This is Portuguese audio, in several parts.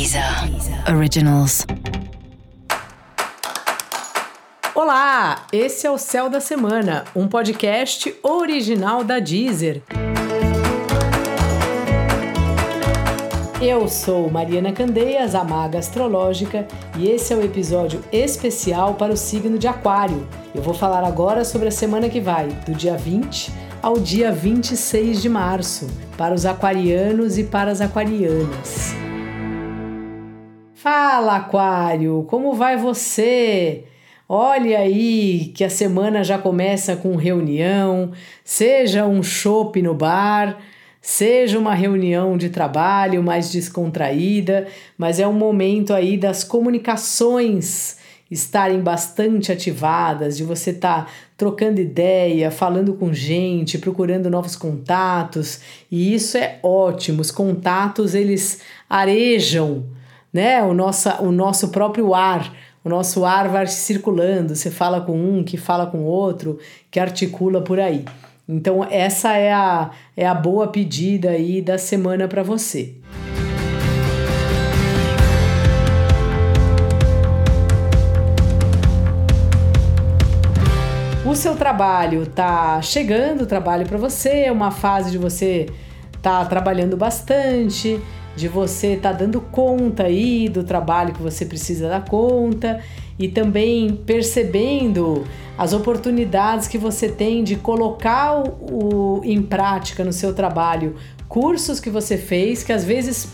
Deezer Originals. Olá, esse é o Céu da Semana, um podcast original da Deezer. Eu sou Mariana Candeias, a maga astrológica, e esse é o episódio especial para o signo de Aquário. Eu vou falar agora sobre a semana que vai, do dia 20 ao dia 26 de março, para os aquarianos e para as aquarianas. Fala, Aquário, como vai você? Olha aí que a semana já começa com reunião, seja um chopp no bar, seja uma reunião de trabalho mais descontraída, mas é um momento aí das comunicações estarem bastante ativadas, de você estar tá trocando ideia, falando com gente, procurando novos contatos, e isso é ótimo. Os contatos eles arejam né? O nosso, o nosso próprio ar, o nosso ar vai circulando. Você fala com um, que fala com outro, que articula por aí. Então essa é a, é a boa pedida aí da semana para você. O seu trabalho tá chegando, trabalho para você, é uma fase de você tá trabalhando bastante, de você estar tá dando conta aí do trabalho que você precisa dar conta e também percebendo as oportunidades que você tem de colocar o, em prática no seu trabalho cursos que você fez que às vezes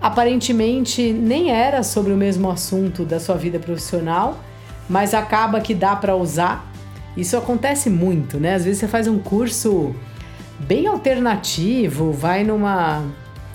aparentemente nem era sobre o mesmo assunto da sua vida profissional, mas acaba que dá para usar. Isso acontece muito, né? Às vezes você faz um curso bem alternativo, vai numa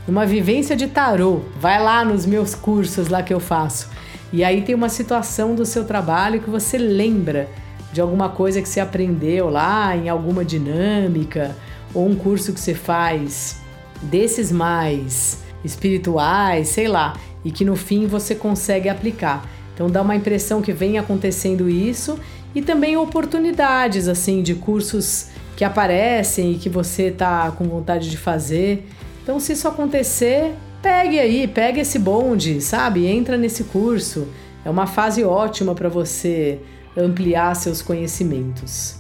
uma vivência de tarô. Vai lá nos meus cursos lá que eu faço. E aí tem uma situação do seu trabalho que você lembra de alguma coisa que você aprendeu lá em alguma dinâmica ou um curso que você faz desses mais espirituais, sei lá, e que no fim você consegue aplicar. Então dá uma impressão que vem acontecendo isso e também oportunidades assim de cursos que aparecem e que você tá com vontade de fazer então, se isso acontecer, pegue aí, pegue esse bonde, sabe? Entra nesse curso. É uma fase ótima para você ampliar seus conhecimentos.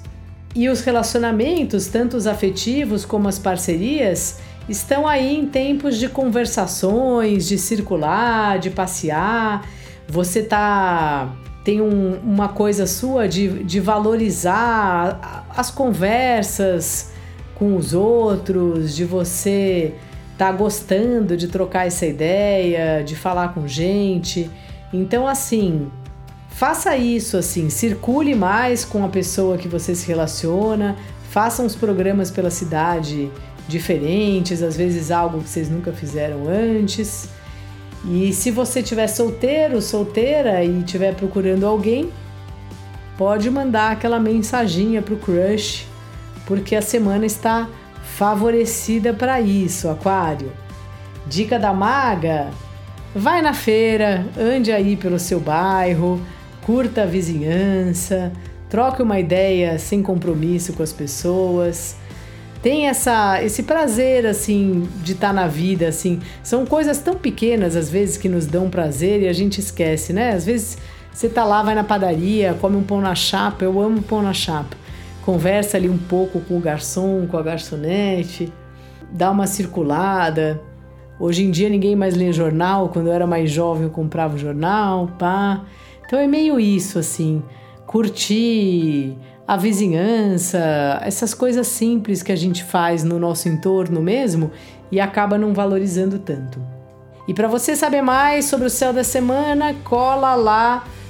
E os relacionamentos, tanto os afetivos como as parcerias, estão aí em tempos de conversações, de circular, de passear. Você tá tem um, uma coisa sua de, de valorizar as conversas com os outros, de você tá gostando de trocar essa ideia, de falar com gente. Então, assim, faça isso, assim, circule mais com a pessoa que você se relaciona, faça uns programas pela cidade diferentes, às vezes algo que vocês nunca fizeram antes. E se você tiver solteiro, solteira e estiver procurando alguém, pode mandar aquela mensaginha pro crush, porque a semana está favorecida para isso, Aquário. Dica da maga: vai na feira, ande aí pelo seu bairro, curta a vizinhança, troque uma ideia sem compromisso com as pessoas. Tem essa, esse prazer assim de estar tá na vida assim. São coisas tão pequenas às vezes que nos dão prazer e a gente esquece, né? Às vezes você tá lá, vai na padaria, come um pão na chapa. Eu amo pão na chapa conversa ali um pouco com o garçom, com a garçonete, dá uma circulada. Hoje em dia ninguém mais lê jornal, quando eu era mais jovem eu comprava o jornal, pá. Então é meio isso assim, curtir a vizinhança, essas coisas simples que a gente faz no nosso entorno mesmo e acaba não valorizando tanto. E para você saber mais sobre o céu da semana, cola lá